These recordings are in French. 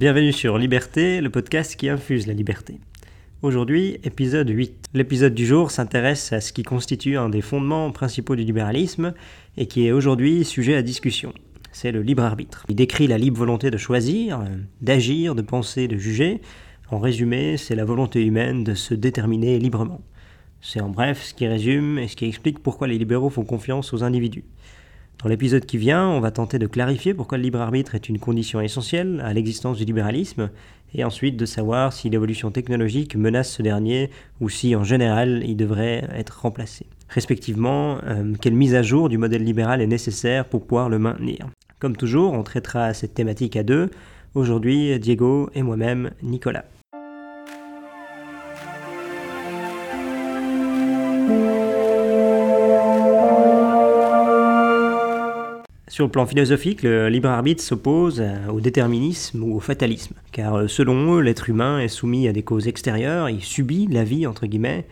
Bienvenue sur Liberté, le podcast qui infuse la liberté. Aujourd'hui, épisode 8. L'épisode du jour s'intéresse à ce qui constitue un des fondements principaux du libéralisme et qui est aujourd'hui sujet à discussion. C'est le libre arbitre. Il décrit la libre volonté de choisir, d'agir, de penser, de juger. En résumé, c'est la volonté humaine de se déterminer librement. C'est en bref ce qui résume et ce qui explique pourquoi les libéraux font confiance aux individus. Dans l'épisode qui vient, on va tenter de clarifier pourquoi le libre arbitre est une condition essentielle à l'existence du libéralisme, et ensuite de savoir si l'évolution technologique menace ce dernier ou si en général il devrait être remplacé. Respectivement, euh, quelle mise à jour du modèle libéral est nécessaire pour pouvoir le maintenir? Comme toujours, on traitera cette thématique à deux. Aujourd'hui, Diego et moi-même, Nicolas. Sur le plan philosophique, le libre arbitre s'oppose au déterminisme ou au fatalisme, car euh, selon eux, l'être humain est soumis à des causes extérieures, il subit la vie, entre guillemets,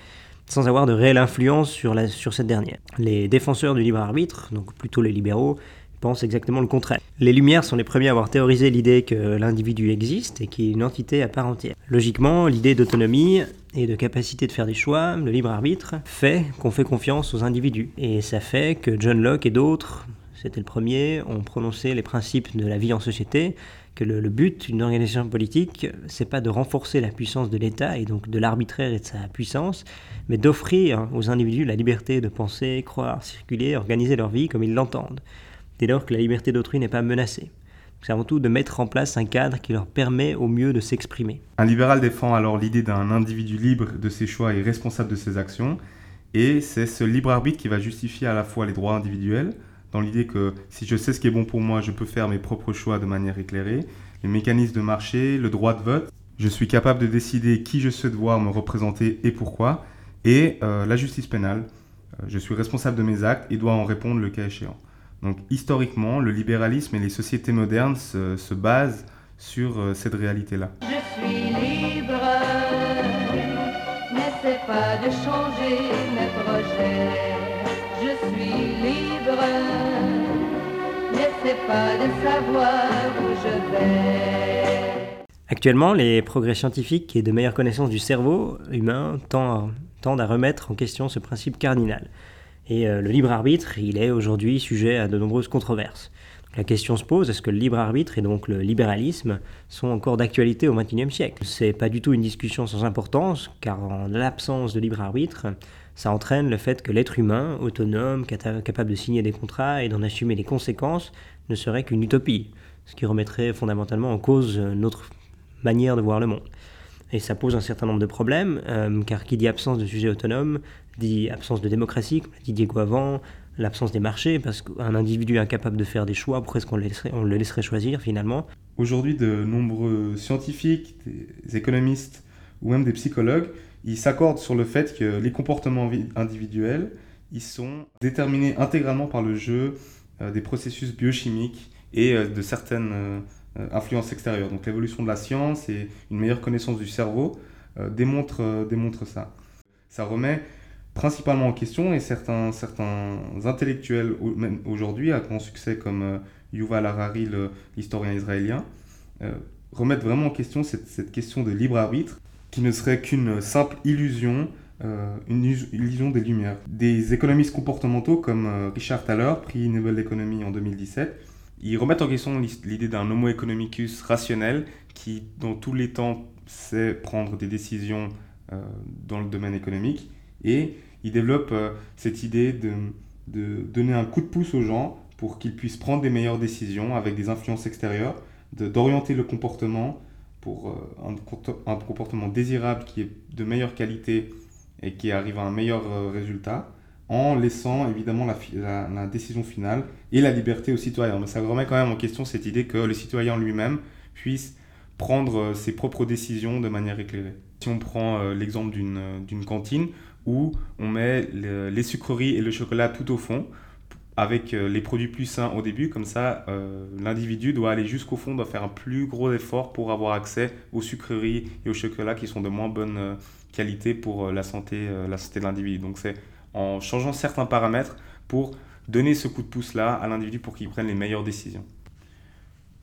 sans avoir de réelle influence sur, la, sur cette dernière. Les défenseurs du libre arbitre, donc plutôt les libéraux, pensent exactement le contraire. Les Lumières sont les premiers à avoir théorisé l'idée que l'individu existe et qu'il est une entité à part entière. Logiquement, l'idée d'autonomie et de capacité de faire des choix, le libre arbitre, fait qu'on fait confiance aux individus. Et ça fait que John Locke et d'autres c'était le premier, ont prononcé les principes de la vie en société, que le, but d'une organisation politique, c'est pas de renforcer la puissance de l'État et donc de l'arbitraire et de sa puissance, mais d'offrir aux individus la liberté de penser, croire, circuler, organiser leur vie comme ils l'entendent, dès lors que la liberté d'autrui n'est pas menacée. C'est avant tout de mettre en place un cadre qui leur permet au mieux de s'exprimer. Un libéral défend alors l'idée d'un individu libre de ses choix et responsable de ses actions, et c'est ce libre arbitre qui va justifier à la fois les droits individuels, dans l'idée que si je sais ce qui est bon pour moi, je peux faire mes propres choix de manière éclairée, les mécanismes de marché, le droit de vote, je suis capable de décider qui je souhaite voir me représenter et pourquoi, et euh, la justice pénale, euh, je suis responsable de mes actes et dois en répondre le cas échéant. Donc historiquement, le libéralisme et les sociétés modernes se, basent sur euh, cette réalité-là. Je suis libre, n'essaie pas de changer mes projets. Suis libre, pas de savoir où je vais. Actuellement, les progrès scientifiques et de meilleures connaissances du cerveau humain tendent à remettre en question ce principe cardinal. Et euh, le libre arbitre, il est aujourd'hui sujet à de nombreuses controverses. La question se pose, est-ce que le libre arbitre et donc le libéralisme sont encore d'actualité au XXIe siècle? C'est pas du tout une discussion sans importance, car en l'absence de libre arbitre, ça entraîne le fait que l'être humain, autonome, capable de signer des contrats et d'en assumer les conséquences, ne serait qu'une utopie, ce qui remettrait fondamentalement en cause notre manière de voir le monde. Et ça pose un certain nombre de problèmes, euh, car qui dit absence de sujet autonome, dit absence de démocratie, comme l'a dit Diego avant, l'absence des marchés, parce qu'un individu incapable de faire des choix, pourquoi est-ce le, le laisserait choisir finalement? Aujourd'hui, de nombreux scientifiques, des économistes ou même des psychologues, ils s'accordent sur le fait que les comportements individuels, ils sont déterminés intégralement par le jeu euh, des processus biochimiques et euh, de certaines euh, influences extérieures. Donc l'évolution de la science et une meilleure connaissance du cerveau démontre ça. Ça remet principalement en question, et certains, intellectuels aujourd'hui, à grand succès comme Yuval Harari, l'historien israélien, remettent vraiment en question cette, question de libre arbitre, qui ne serait qu'une simple illusion, une illusion des Lumières. Des économistes comportementaux comme Richard Thaler, prix Nobel d'économie en 2017, ils remettent en question l'idée d'un homo economicus rationnel qui, dans tous les temps, sait prendre des décisions dans le domaine économique et il développe euh, cette idée de, donner un coup de pouce aux gens pour qu'ils puissent prendre des meilleures décisions avec des influences extérieures, d'orienter le comportement pour euh, un, comportement désirable qui est de meilleure qualité et qui arrive à un meilleur euh, résultat, en laissant évidemment la, la, décision finale et la liberté aux citoyens. Mais ça remet quand même en question cette idée que le citoyen lui-même puisse prendre ses propres décisions de manière éclairée. Si on prend l'exemple d'une cantine, où on met les sucreries et le chocolat tout au fond, avec euh, les produits plus sains au début, comme ça euh, l'individu doit aller jusqu'au fond, doit faire un plus gros effort pour avoir accès aux sucreries et au chocolat qui sont de moins bonne euh, qualité pour la santé, la santé de l'individu. Donc c'est en changeant certains paramètres pour donner ce coup de pouce-là à l'individu pour qu'il prenne les meilleures décisions.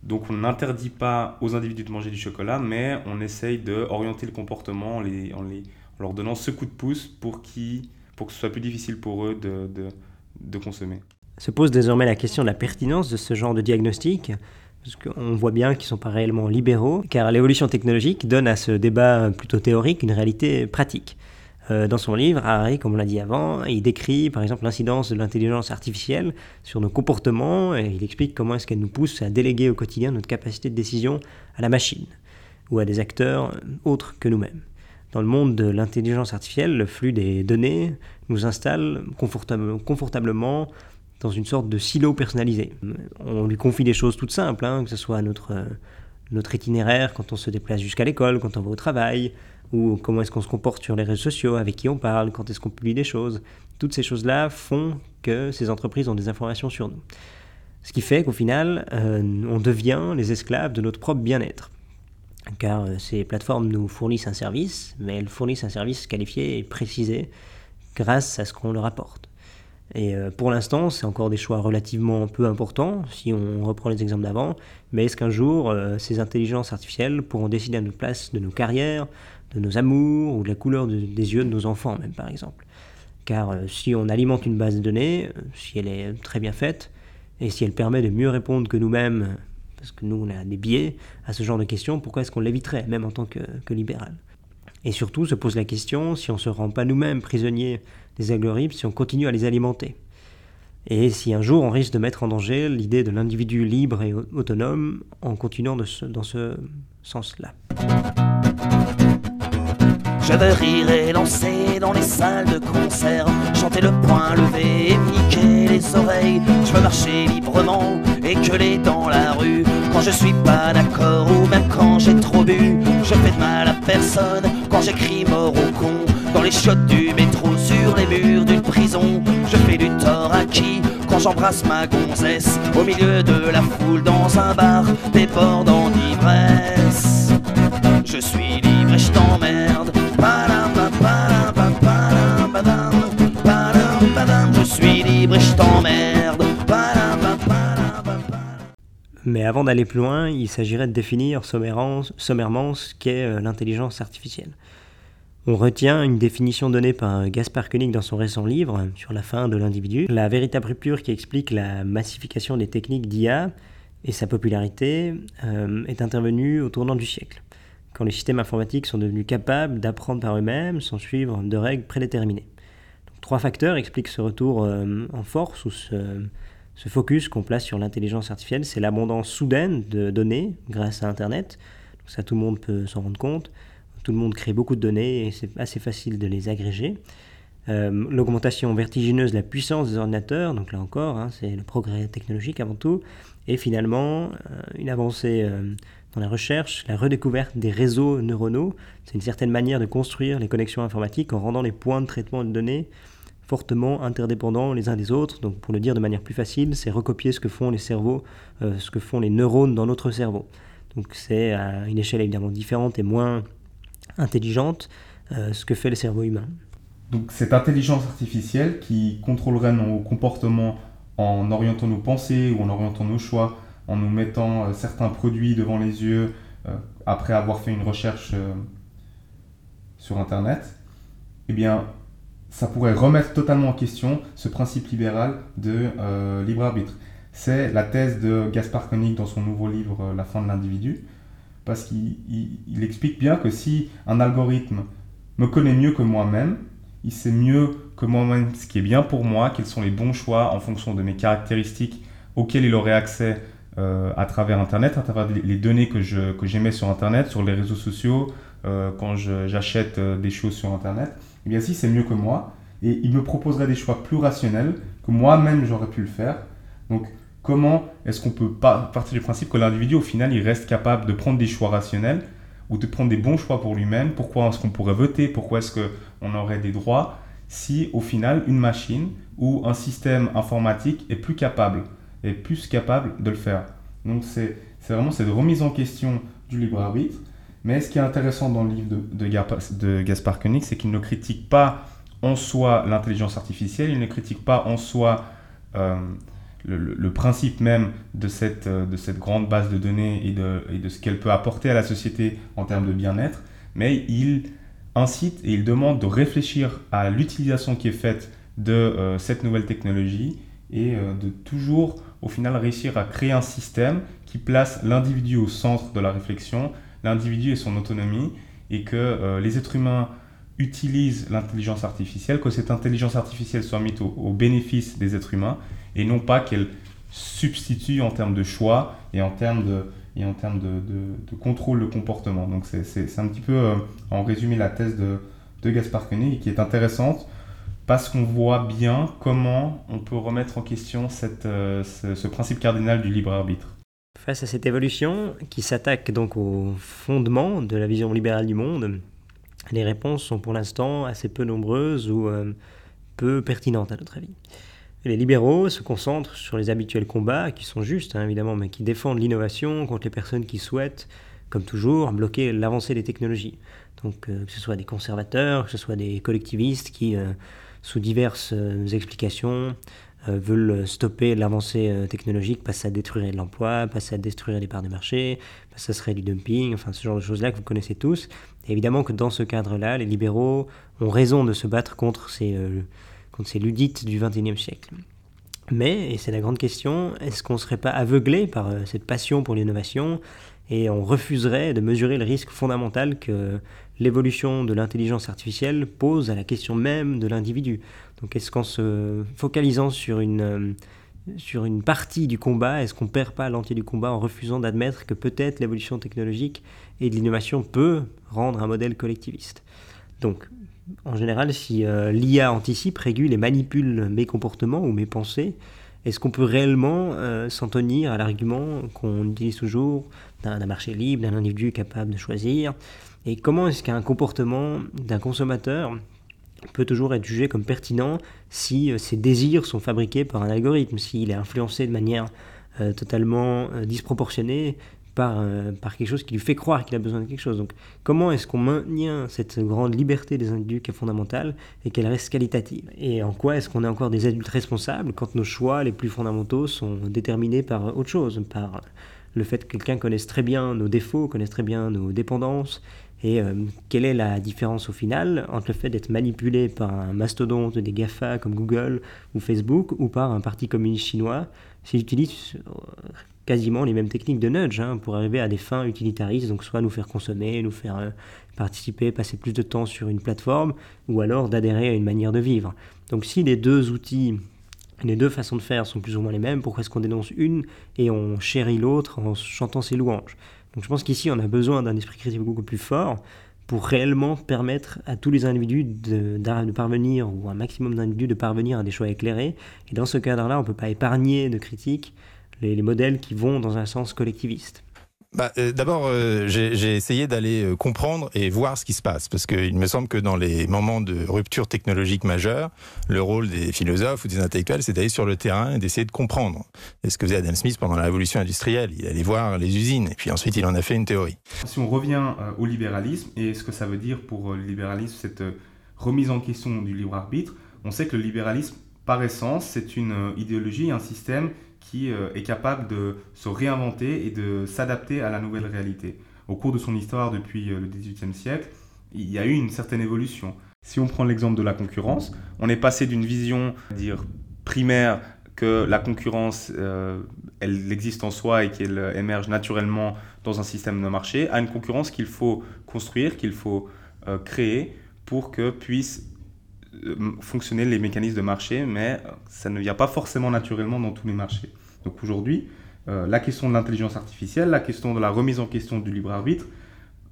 Donc on n'interdit pas aux individus de manger du chocolat, mais on essaye d'orienter le comportement en, les, en, les, en, leur donnant ce coup de pouce pour, qui, pour que ce soit plus difficile pour eux de, de, de consommer. Se pose désormais la question de la pertinence de ce genre de diagnostic, parce qu'on voit bien qu'ils ne sont pas réellement libéraux, car l'évolution technologique donne à ce débat plutôt théorique une réalité pratique. Euh, dans son livre, Harry, comme on l'a dit avant, il décrit par exemple l'incidence de l'intelligence artificielle sur nos comportements et il explique comment est-ce qu'elle nous pousse à déléguer au quotidien notre capacité de décision à la machine ou à des acteurs autres que nous-mêmes. Dans le monde de l'intelligence artificielle, le flux des données nous installe confortablement dans une sorte de silo personnalisé. On lui confie des choses toutes simples, hein, que ce soit notre, notre itinéraire quand on se déplace jusqu'à l'école, quand on va au travail, ou comment est-ce qu'on se comporte sur les réseaux sociaux, avec qui on parle, quand est-ce qu'on publie des choses. Toutes ces choses-là font que ces entreprises ont des informations sur nous. Ce qui fait qu'au final, euh, on devient les esclaves de notre propre bien-être. Car euh, ces plateformes nous fournissent un service, mais elles fournissent un service qualifié et précisé grâce à ce qu'on leur apporte. Et euh, pour l'instant, c'est encore des choix relativement peu importants, si on reprend les exemples d'avant, mais est-ce qu'un jour, ces intelligences artificielles pourront décider à notre place de nos carrières, de nos amours ou de la couleur des yeux de nos enfants même par exemple? Car euh, si on alimente une base de données, euh, si elle est très bien faite, et si elle permet de mieux répondre que nous-mêmes, parce que nous on a des biais à ce genre de questions, pourquoi est-ce qu'on l'éviterait, même en tant que libéral? Et surtout se pose la question si on ne se rend pas nous-mêmes prisonniers des algorithmes, si on continue à les alimenter. Et si un jour on risque de mettre en danger l'idée de l'individu libre et autonome en continuant de ce, dans ce sens-là. Je veux rire et lancer dans les salles de concert, chanter le poing levé et niquer les oreilles. Je veux marcher librement et gueuler dans la rue quand je suis pas d'accord ou même quand j'ai trop bu. Je fais de mal à personne quand j'écris mort au con dans les chiottes du métro sur les murs d'une prison. Je fais du tort à qui? Quand j'embrasse ma gonzesse au milieu de la foule dans un bar débordant d'ivresse. Mais avant d'aller plus loin, il s'agirait de définir sommairement ce qu'est euh, l'intelligence artificielle. On retient une définition donnée par Gaspard Koenig dans son récent livre sur la fin de l'individu, la véritable rupture qui explique la massification des techniques d'IA et sa popularité euh, est intervenue au tournant du siècle quand les systèmes informatiques sont devenus capables d'apprendre par eux-mêmes sans suivre de règles prédéterminées. trois facteurs expliquent ce retour euh, en force ou ce, focus qu'on place sur l'intelligence artificielle. C'est l'abondance soudaine de données grâce à Internet. ça, tout le monde peut s'en rendre compte. Tout le monde crée beaucoup de données et c'est assez facile de les agréger. Euh, l'augmentation vertigineuse de la puissance des ordinateurs, donc là encore, hein, c'est le progrès technologique avant tout, et finalement euh, une avancée dans la recherche, la redécouverte des réseaux neuronaux. C'est une certaine manière de construire les connexions informatiques en rendant les points de traitement de données fortement interdépendants les uns des autres. Donc pour le dire de manière plus facile, c'est recopier ce que font les cerveaux, euh, ce que font les neurones dans notre cerveau. Donc c'est à une échelle évidemment différente et moins intelligente euh, ce que fait le cerveau humain. Donc cette intelligence artificielle qui contrôlerait nos comportements en orientant nos pensées ou en orientant nos choix en nous mettant euh, certains produits devant les yeux après avoir fait une recherche sur Internet, eh bien, ça pourrait remettre totalement en question ce principe libéral de libre arbitre. C'est la thèse de Gaspard Koenig dans son nouveau livre La fin de l'individu, parce qu'il explique bien que si un algorithme me connaît mieux que moi-même, il sait mieux que moi-même ce qui est bien pour moi, quels sont les bons choix en fonction de mes caractéristiques auxquelles il aurait accès euh, à travers Internet, à travers les données que j'émets sur Internet, sur les réseaux sociaux, euh, quand j'achète euh, des choses sur Internet, eh bien si c'est mieux que moi, et il me proposerait des choix plus rationnels que moi-même j'aurais pu le faire. Donc comment est-ce qu'on peut pas partir du principe que l'individu au final il reste capable de prendre des choix rationnels ou de prendre des bons choix pour lui-même? Pourquoi est-ce qu'on pourrait voter? Pourquoi est-ce qu'on aurait des droits si au final une machine ou un système informatique est plus capable est plus capable de le faire? Donc c'est vraiment cette remise en question du libre arbitre. Mais ce qui est intéressant dans le livre de, Gaspard Koenig, c'est qu'il ne critique pas en soi l'intelligence artificielle, il ne critique pas en soi euh, le, principe même de cette, de cette grande base de données et de, et de ce qu'elle peut apporter à la société en termes de bien-être, mais il incite et il demande de réfléchir à l'utilisation qui est faite de cette nouvelle technologie et de toujours au final réussir à créer un système qui place l'individu au centre de la réflexion, l'individu et son autonomie, et que euh, les êtres humains utilisent l'intelligence artificielle, que cette intelligence artificielle soit mise au, bénéfice des êtres humains, et non pas qu'elle substitue en termes de choix et en termes de, contrôle de comportement. Donc c'est un petit peu, euh, en résumé, la thèse de, de Gaspard Koenig, qui est intéressante parce qu'on voit bien comment on peut remettre en question euh, ce, principe cardinal du libre arbitre. Face à cette évolution qui s'attaque donc au fondement de la vision libérale du monde, les réponses sont pour l'instant assez peu nombreuses ou euh, peu pertinentes à notre avis. Les libéraux se concentrent sur les habituels combats, qui sont justes hein, évidemment, mais qui défendent l'innovation contre les personnes qui souhaitent, comme toujours, bloquer l'avancée des technologies. Donc euh, que ce soit des conservateurs, que ce soit des collectivistes qui sous diverses euh, explications, euh, veulent stopper l'avancée euh, technologique parce détruirait de l'emploi, parce que ça détruirait des parts de marché, parce ça serait du dumping, enfin ce genre de choses-là que vous connaissez tous. Évidemment que dans ce cadre-là, les libéraux ont raison de se battre contre ces, contre ces ludites du XXIe siècle. Mais, et c'est la grande question, est-ce qu'on ne serait pas aveuglé par cette passion pour l'innovation et on refuserait de mesurer le risque fondamental que l'évolution de l'intelligence artificielle pose à la question même de l'individu. Donc est-ce qu'en se focalisant sur une, euh, partie du combat, est-ce qu'on perd pas l'entier du combat en refusant d'admettre que peut-être l'évolution technologique et de l'innovation peut rendre un modèle collectiviste? Donc en général, si euh, l'IA anticipe, régule et manipule mes comportements ou mes pensées, est-ce qu'on peut réellement euh, s'en tenir à l'argument qu'on utilise toujours d'un marché libre, d'un individu capable de choisir? Et comment est-ce qu'un comportement d'un consommateur peut toujours être jugé comme pertinent si euh, ses désirs sont fabriqués par un algorithme, s'il est influencé de manière euh, totalement disproportionnée par, euh, par quelque chose qui lui fait croire qu'il a besoin de quelque chose? Donc comment est-ce qu'on maintient cette grande liberté des individus qui est fondamentale et qu'elle reste qualitative? Et en quoi est-ce qu'on est encore des adultes responsables quand nos choix les plus fondamentaux sont déterminés par autre chose, par le fait que quelqu'un connaisse très bien nos défauts, connaisse très bien nos dépendances et euh, quelle est la différence au final entre le fait d'être manipulé par un mastodonte des GAFA comme Google ou Facebook ou par un parti communiste chinois s'il utilise quasiment les mêmes techniques de nudge hein, pour arriver à des fins utilitaristes, donc soit nous faire consommer, nous faire euh, participer, passer plus de temps sur une plateforme, ou alors d'adhérer à une manière de vivre. Donc si les deux outils, les deux façons de faire sont plus ou moins les mêmes, pourquoi est-ce qu'on dénonce une et on chérit l'autre en chantant ses louanges? Donc je pense qu'ici on a besoin d'un esprit critique beaucoup plus fort pour réellement permettre à tous les individus de, parvenir, ou un maximum d'individus de parvenir à des choix éclairés. Et dans ce cadre-là, on ne peut pas épargner de critiques les, modèles qui vont dans un sens collectiviste bah, euh, D'abord, euh, j'ai essayé d'aller euh, comprendre et voir ce qui se passe, parce qu'il me semble que dans les moments de rupture technologique majeure, le rôle des philosophes ou des intellectuels, c'est d'aller sur le terrain et d'essayer de comprendre. Et ce que faisait Adam Smith pendant la révolution industrielle, il allait voir les usines, et puis ensuite il en a fait une théorie. Si on revient au libéralisme, et ce que ça veut dire pour le libéralisme, cette remise en question du libre arbitre, on sait que le libéralisme, par essence, c'est une idéologie, un système qui euh, est capable de se réinventer et de s'adapter à la nouvelle réalité. Au cours de son histoire depuis euh, le XVIIIe siècle, il y a eu une certaine évolution. Si on prend l'exemple de la concurrence, on est passé d'une vision dire primaire que la concurrence, euh, elle existe en soi et qu'elle émerge naturellement dans un système de marché, à une concurrence qu'il faut construire, qu'il faut créer pour que puisse fonctionner les mécanismes de marché, mais euh, ça ne vient pas forcément naturellement dans tous les marchés. Donc aujourd'hui, euh, la question de l'intelligence artificielle, la question de la remise en question du libre arbitre,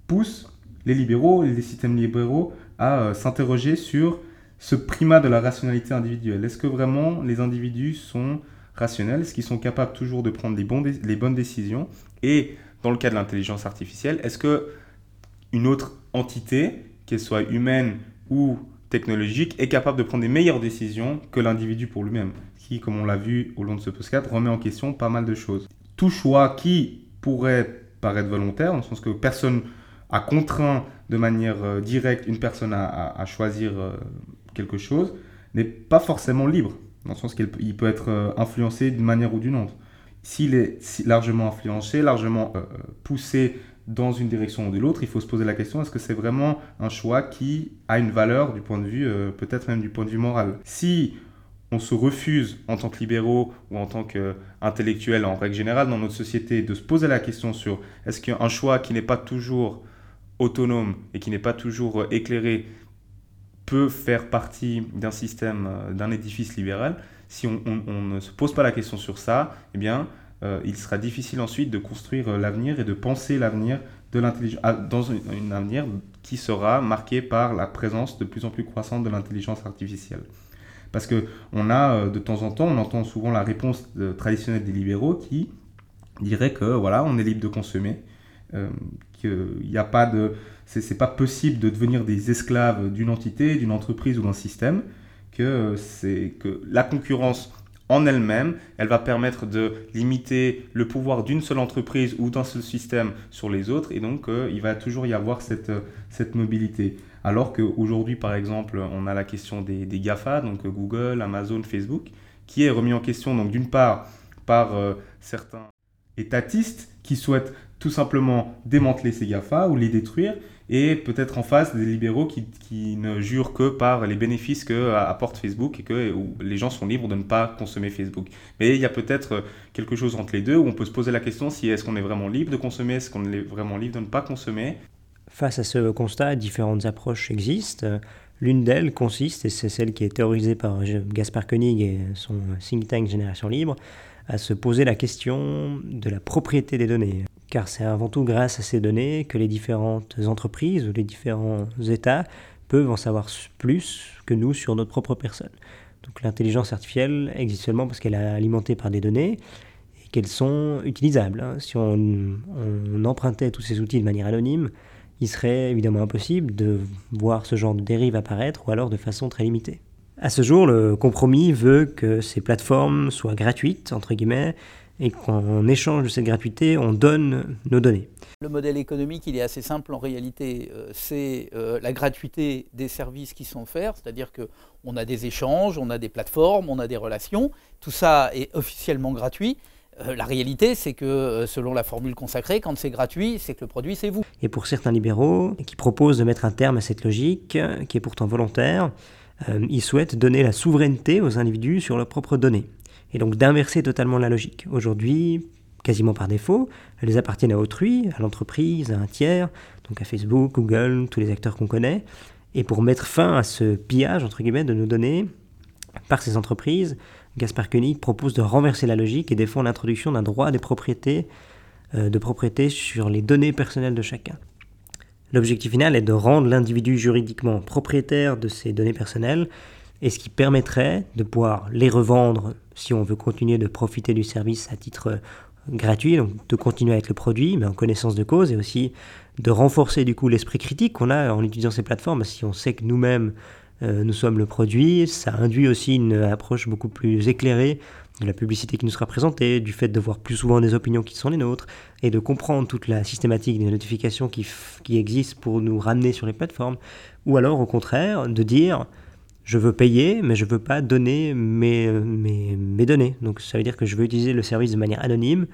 pousse les libéraux les systèmes libéraux à s'interroger sur ce primat de la rationalité individuelle. Est-ce que vraiment les individus sont rationnels? Est-ce qu'ils sont capables toujours de prendre les, les bonnes décisions? Et dans le cas de l'intelligence artificielle, est-ce que une autre entité, qu'elle soit humaine ou technologique est capable de prendre des meilleures décisions que l'individu pour lui-même, qui, comme on l'a vu au long de ce podcast, remet en question pas mal de choses. Tout choix qui pourrait paraître volontaire, dans le sens que personne a contraint de manière euh, directe une personne à, choisir euh, quelque chose, n'est pas forcément libre. dans le sens qu'il il peut être euh, influencé d'une manière ou d'une autre. S'il est largement influencé, largement poussé dans une direction ou de l'autre, il faut se poser la question est-ce que c'est vraiment un choix qui a une valeur du point de vue, euh, peut-être même du point de vue moral? Si on se refuse en tant que libéraux ou en tant qu'intellectuels en règle générale dans notre société de se poser la question sur est-ce qu'un choix qui n'est pas toujours autonome et qui n'est pas toujours euh, éclairé peut faire partie d'un système, euh, d'un édifice libéral, si on, ne se pose pas la question sur ça, eh bien, euh, il sera difficile ensuite de construire euh, l'avenir et de penser l'avenir de l'intelligence ah, dans un un avenir qui sera marqué par la présence de plus en plus croissante de l'intelligence artificielle. Parce que on a euh, de temps en temps, on entend souvent la réponse traditionnelle des libéraux qui dirait que voilà, on est libre de consommer, qu'il n'y a pas de, c'est pas possible de devenir des esclaves d'une entité, d'une entreprise ou d'un système, que c'est que la concurrence en elle-même, elle va permettre de limiter le pouvoir d'une seule entreprise ou d'un seul système sur les autres, et donc euh, il va toujours y avoir cette, euh, cette mobilité. Alors qu'aujourd'hui, par exemple, on a la question des, GAFA, donc euh, Google, Amazon, Facebook, qui est remis en question, d'une part, par certains étatistes qui souhaitent tout simplement démanteler ces GAFA ou les détruire, et peut-être en face des libéraux qui, qui ne jurent que par les bénéfices que euh, apporte Facebook et que les gens sont libres de ne pas consommer Facebook. Mais il y a peut-être euh, quelque chose entre les deux où on peut se poser la question si est-ce qu'on est vraiment libre de consommer, est-ce qu'on est vraiment libre de ne pas consommer. Face à ce constat, différentes approches existent. L'une d'elles consiste, et c'est celle qui est théorisée par Gaspard Koenig et son think tank Génération Libre, à se poser la question de la propriété des données. Car c'est avant tout grâce à ces données que les différentes entreprises ou les différents États peuvent en savoir plus que nous sur notre propre personne. Donc l'intelligence artificielle existe seulement parce qu'elle est alimentée par des données et qu'elles sont utilisables. hein. Si on, on empruntait tous ces outils de manière anonyme, il serait évidemment impossible de voir ce genre de dérive apparaître ou alors de façon très limitée. À ce jour, le compromis veut que ces plateformes soient gratuites, entre guillemets, et qu'en échange de cette gratuité, on donne nos données. Le modèle économique, il est assez simple en réalité. Euh, c'est euh, la gratuité des services qui sont offerts, c'est-à-dire qu'on a des échanges, on a des plateformes, on a des relations. Tout ça est officiellement gratuit. Euh, la réalité, c'est que selon la formule consacrée, quand c'est gratuit, c'est que le produit, c'est vous. Et pour certains libéraux qui proposent de mettre un terme à cette logique, qui est pourtant volontaire, euh, ils souhaitent donner la souveraineté aux individus sur leurs propres données. Et donc d'inverser totalement la logique. Aujourd'hui, quasiment par défaut, elles appartiennent à autrui, à l'entreprise, à un tiers, donc à Facebook, Google, tous les acteurs qu'on connaît. Et pour mettre fin à ce pillage, entre guillemets, de nos données par ces entreprises, Gaspard Koenig propose de renverser la logique et défend l'introduction d'un droit euh, de propriété sur les données personnelles de chacun. L'objectif final est de rendre l'individu juridiquement propriétaire de ces données personnelles et ce qui permettrait de pouvoir les revendre si on veut continuer de profiter du service à titre euh, gratuit, donc de continuer à être le produit, mais en connaissance de cause, et aussi de renforcer du coup l'esprit critique qu'on a en utilisant ces plateformes. Si on sait que nous-mêmes euh, nous sommes le produit, ça induit aussi une approche beaucoup plus éclairée de la publicité qui nous sera présentée, du fait de voir plus souvent des opinions qui sont les nôtres, et de comprendre toute la systématique des notifications qui, qui existent pour nous ramener sur les plateformes, ou alors au contraire de dire je veux payer, mais je veux pas donner mes, mes, mes données. Donc ça veut dire que je veux utiliser le service de manière anonyme,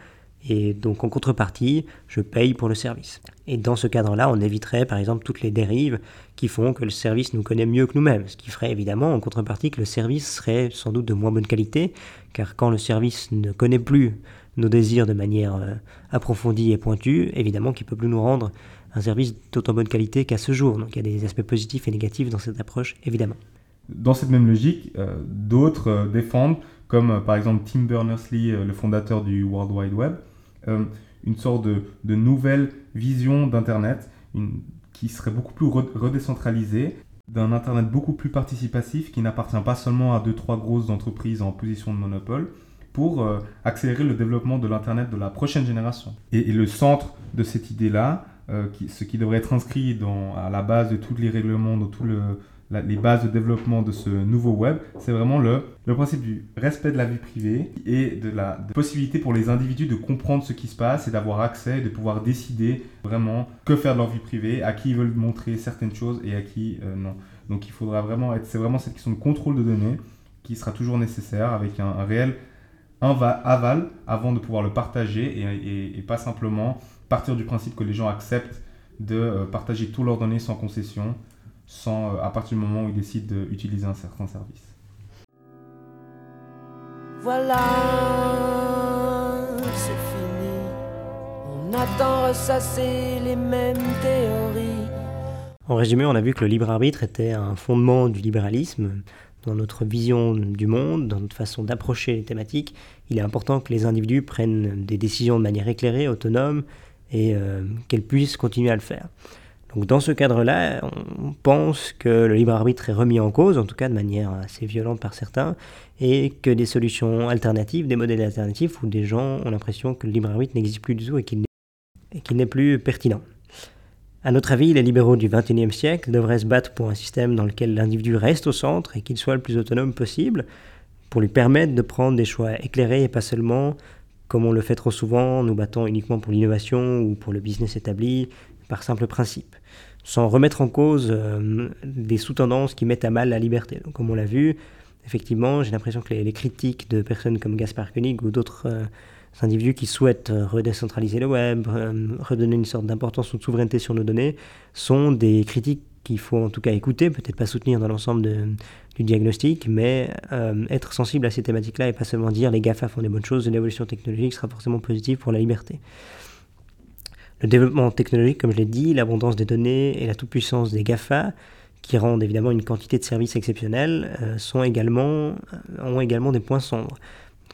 et donc en contrepartie, je paye pour le service. Et dans ce cadre-là, on éviterait par exemple toutes les dérives qui font que le service nous connaît mieux que nous-mêmes, ce qui ferait évidemment en contrepartie que le service serait sans doute de moins bonne qualité, car quand le service ne connaît plus nos désirs de manière euh, approfondie et pointue, évidemment qu'il peut plus nous rendre un service d'autant bonne qualité qu'à ce jour. Donc il y a des aspects positifs et négatifs dans cette approche, évidemment. Dans cette même logique, euh, d'autres euh, défendent, comme par exemple Tim Berners-Lee, le fondateur du World Wide Web, euh, une sorte de, nouvelle vision d'Internet qui serait beaucoup plus re- redécentralisée, d'un Internet beaucoup plus participatif qui n'appartient pas seulement à deux, trois grosses entreprises en position de monopole pour euh, accélérer le développement de l'Internet de la prochaine génération. Et, le centre de cette idée-là, euh, ce qui devrait être inscrit dans, à la base de tous les règlements, de tous le, les bases de développement de ce nouveau web, c'est vraiment le, principe du respect de la vie privée et de la possibilité pour les individus de comprendre ce qui se passe et d'avoir accès, de pouvoir décider vraiment que faire de leur vie privée, à qui ils veulent montrer certaines choses et à qui euh, non. Donc il faudra vraiment être, c'est vraiment cette question de contrôle de données qui sera toujours nécessaire avec un, un réel aval avant de pouvoir le partager et, et, pas simplement partir du principe que les gens acceptent de euh, partager tous leurs données sans concession, sans, euh, à partir du moment où ils décident d'utiliser un certain service. Voilà, c'est fini. On attend ressasser les mêmes théories. En résumé, on a vu que le libre arbitre était un fondement du libéralisme. Dans notre vision du monde, dans notre façon d'approcher les thématiques, il est important que les individus prennent des décisions de manière éclairée, autonome, et euh, qu'elles puissent continuer à le faire. Donc dans ce cadre-là, on pense que le libre arbitre est remis en cause, en tout cas de manière assez violente par certains, et que des solutions alternatives, des modèles alternatifs, où des gens ont l'impression que le libre arbitre n'existe plus du tout et qu'il n'est plus pertinent. À notre avis, les libéraux du XXIe siècle devraient se battre pour un système dans lequel l'individu reste au centre et qu'il soit le plus autonome possible, pour lui permettre de prendre des choix éclairés et pas seulement comme on le fait trop souvent, nous battant uniquement pour l'innovation ou pour le business établi, par simple principe, sans remettre en cause euh, des sous-tendances qui mettent à mal la liberté. Donc, comme on l'a vu, effectivement, j'ai l'impression que les, critiques de personnes comme Gaspar Koenig ou d'autres euh, individus qui souhaitent euh, redécentraliser le web, redonner une sorte d'importance ou de souveraineté sur nos données, sont des critiques qu'il faut en tout cas écouter, peut-être pas soutenir dans l'ensemble du diagnostic, mais être sensible à ces thématiques-là et pas seulement dire les GAFA font des bonnes choses, l'évolution technologique sera forcément positive pour la liberté. Le développement technologique, comme je l'ai dit, l'abondance des données et la toute-puissance des GAFA, qui rendent évidemment une quantité de services exceptionnels, euh, sont également, euh, ont également des points sombres,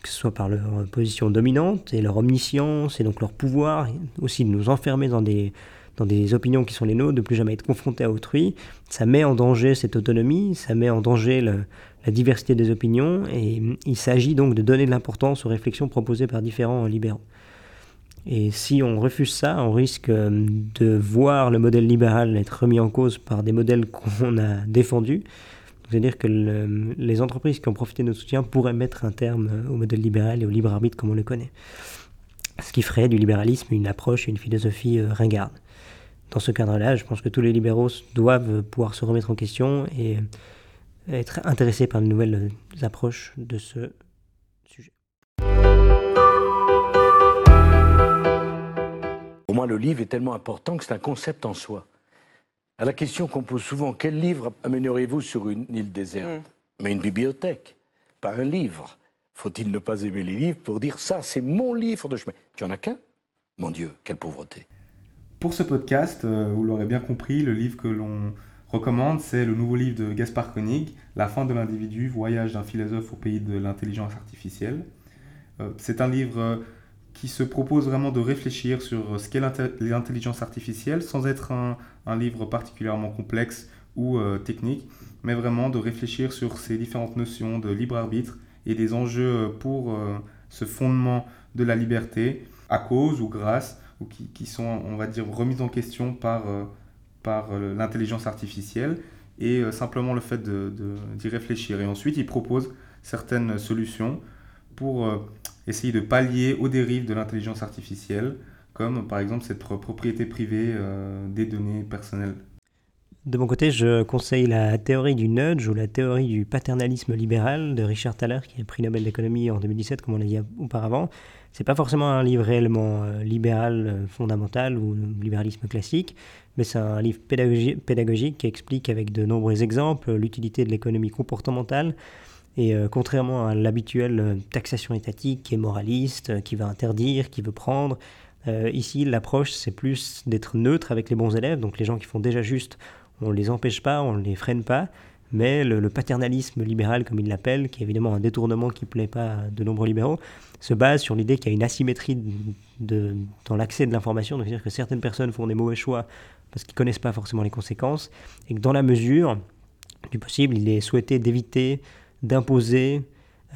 que ce soit par leur position dominante et leur omniscience et donc leur pouvoir aussi de nous enfermer dans des, dans des opinions qui sont les nôtres, de plus jamais être confrontés à autrui. Ça met en danger cette autonomie, ça met en danger la diversité des opinions et il s'agit donc de donner de l'importance aux réflexions proposées par différents libéraux. Et si on refuse ça, on risque euh, de voir le modèle libéral être remis en cause par des modèles qu'on a défendus. C'est-à-dire que les entreprises qui ont profité de notre soutien pourraient mettre un terme euh, au modèle libéral et au libre arbitre comme on le connaît. Ce qui ferait du libéralisme une approche et une philosophie euh, ringarde. Dans ce cadre-là, je pense que tous les libéraux doivent pouvoir se remettre en question et être intéressés par de nouvelles approches de ce moi, le livre est tellement important que c'est un concept en soi. À la question qu'on pose souvent, quel livre amènerez-vous sur une île déserte mm. Mais une bibliothèque, pas un livre. Faut-il ne pas aimer les livres pour dire ça, c'est mon livre de chemin? Tu en as qu'un? Mon Dieu, quelle pauvreté. Pour ce podcast, euh, vous l'aurez bien compris, le livre que l'on recommande, c'est le nouveau livre de Gaspard Koenig, La fin de l'individu, voyage d'un philosophe au pays de l'intelligence artificielle. Euh, c'est un livre euh, qui se propose vraiment de réfléchir sur ce qu'est l'intelligence artificielle sans être un, livre particulièrement complexe ou euh, technique, mais vraiment de réfléchir sur ces différentes notions de libre arbitre et des enjeux pour euh, ce fondement de la liberté à cause ou grâce ou qui, sont, on va dire, remises en question par, euh, par l'intelligence artificielle et simplement le fait d'y de, réfléchir. Et ensuite, il propose certaines solutions pour essayer de pallier aux dérives de l'intelligence artificielle, comme par exemple cette propriété privée euh, des données personnelles. De mon côté, je conseille la théorie du nudge ou la théorie du paternalisme libéral de Richard Thaler, qui a pris Nobel d'économie en 2017, comme on l'a dit auparavant. C'est pas forcément un livre réellement euh, libéral euh, fondamental ou libéralisme classique, mais c'est un livre pédagogique qui explique avec de nombreux exemples l'utilité de l'économie comportementale et euh, contrairement à l'habituelle euh, taxation étatique qui est moraliste, euh, qui va interdire, qui veut prendre, ici l'approche c'est plus d'être neutre avec les bons élèves, donc les gens qui font déjà juste, on ne les empêche pas, on ne les freine pas, mais le, paternalisme libéral, comme il l'appelle, qui est évidemment un détournement qui ne plaît pas à de nombreux libéraux, se base sur l'idée qu'il y a une asymétrie dans l'accès de l'information, c'est-à-dire que certaines personnes font des mauvais choix parce qu'ils ne connaissent pas forcément les conséquences, et que dans la mesure du possible, il est souhaité d'éviter d'imposer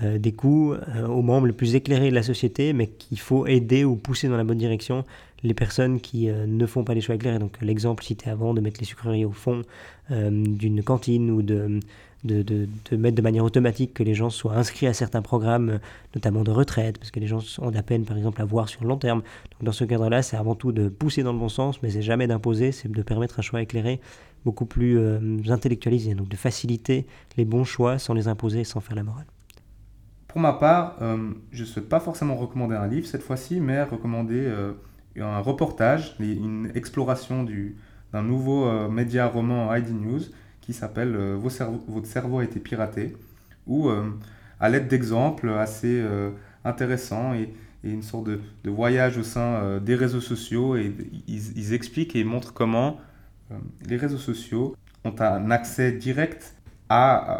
euh, des coûts euh, aux membres les plus éclairés de la société, mais qu'il faut aider ou pousser dans la bonne direction les personnes qui euh, ne font pas les choix éclairés. Donc l'exemple cité avant de mettre les sucreries au fond d'une cantine ou de, de, de, mettre de manière automatique que les gens soient inscrits à certains programmes, notamment de retraite, parce que les gens ont de la peine, par exemple, à voir sur le long terme. Donc dans ce cadre-là, c'est avant tout de pousser dans le bon sens, mais c'est jamais d'imposer, c'est de permettre un choix éclairé beaucoup plus euh, donc de faciliter les bons choix sans les imposer et sans faire la morale. Pour ma part, euh, je ne souhaite pas forcément recommander un livre cette fois-ci, mais recommander euh, un reportage, une exploration d'un nouveau média roman ID News qui s'appelle Votre cerveau a été piraté, où à l'aide d'exemples assez intéressants et, une sorte de, voyage au sein des réseaux sociaux, ils, expliquent et montrent comment euh, les réseaux sociaux ont un accès direct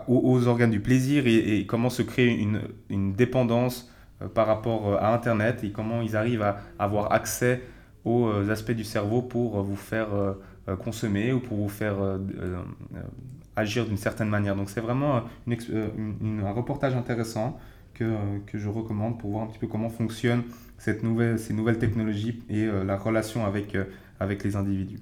aux, organes du plaisir et, comment se crée une, dépendance euh, par rapport euh, à Internet et comment ils arrivent à avoir accès aux aspects du cerveau pour vous faire consommer ou pour vous faire agir d'une certaine manière. Donc c'est vraiment un reportage intéressant que, je recommande pour voir un petit peu comment fonctionnent ces nouvelles technologies et la relation avec les individus.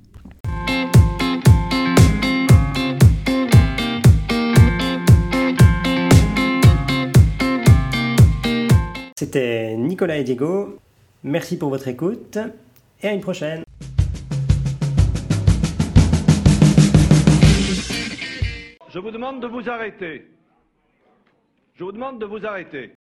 C'était Nicolas et Diego. Merci pour votre écoute et à une prochaine. Je vous demande de vous arrêter. Je vous demande de vous arrêter.